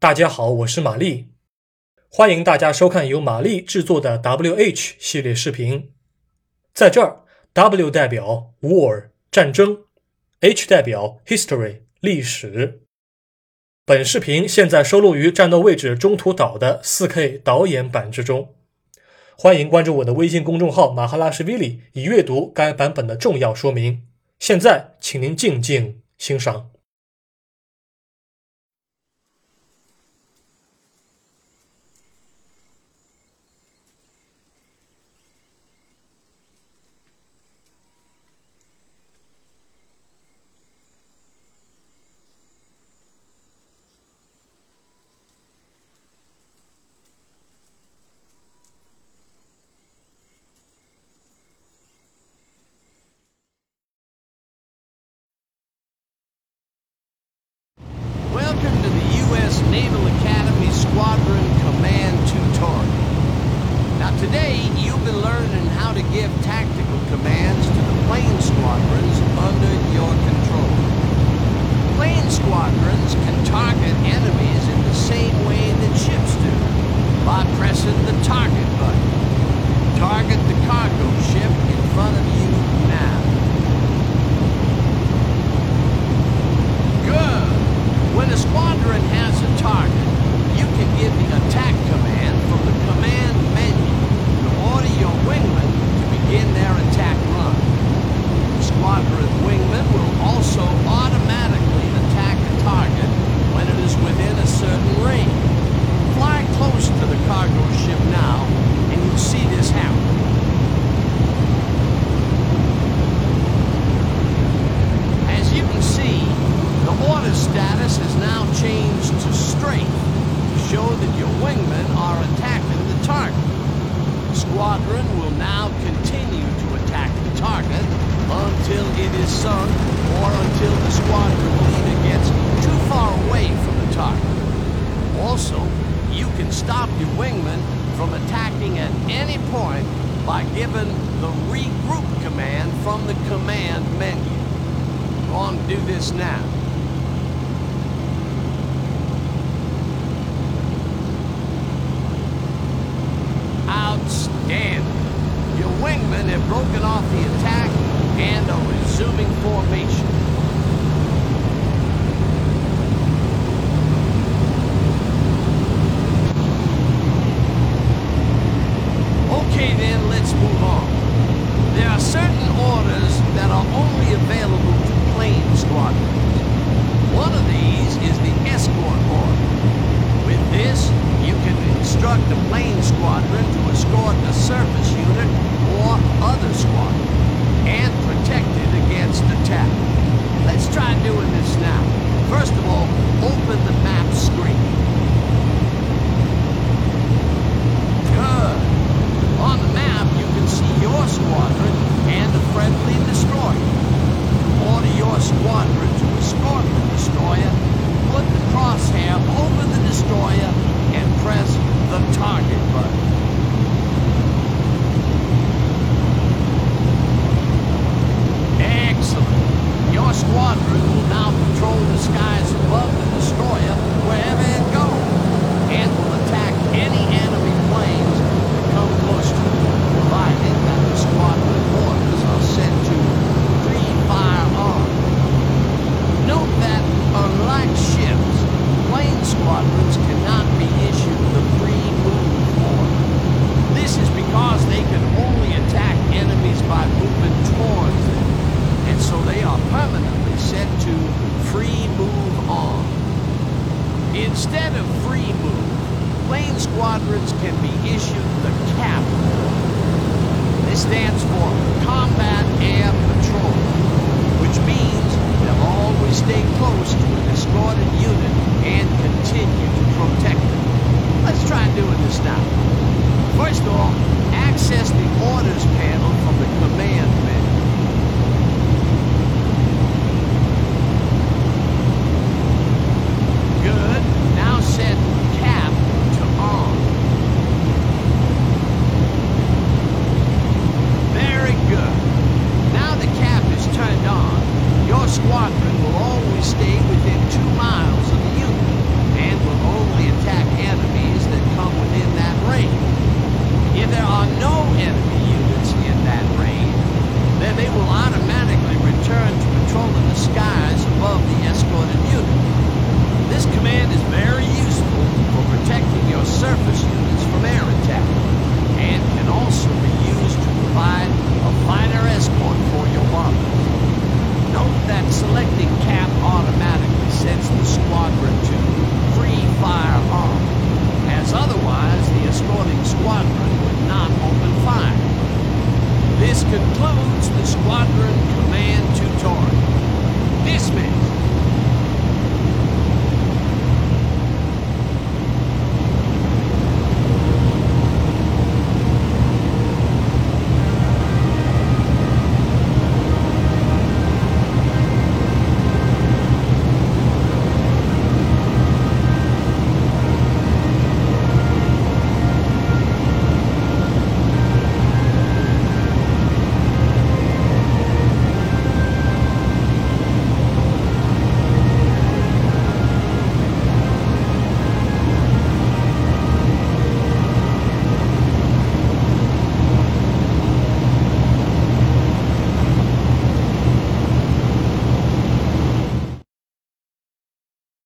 大家好，我是玛丽，欢迎大家收看由玛丽制作的 WH 系列视频。在这儿，W 代表 War 战争，H 代表 History 历史。本视频现在收录于战斗位置中途岛的 4K 导演版之中，欢迎关注我的微信公众号马哈拉什维里，以阅读该版本的重要说明。现在，请您静静欣赏。squadrons can target enemies in the same way that ships do, by pressing the target button. Target the cargo ship in front of you squadron will now continue to attack the target until it is sunk or until the squadron leader gets too far away from the target. Also, you can stop your wingman from attacking at any point by giving the regroup command from the command menu. Go on, do this now. Okay then, let's move on. There are certain orders that are only available to plane squadrons. One of these is the escort order. With this, you can instruct a plane squadron to escort a surface unit or other squadron and protect it against attack. Let's try doing this now. First of all, open the map Will now patrol the skies above the destroyer wherever Instead of free move, plane squadrons can be issued the CAP. This stands for Combat Air Patrol, which means they'll always stay close to an escorted unit and continue to protect them. Let's try doing this now. First off, access the orders panel from the command panel.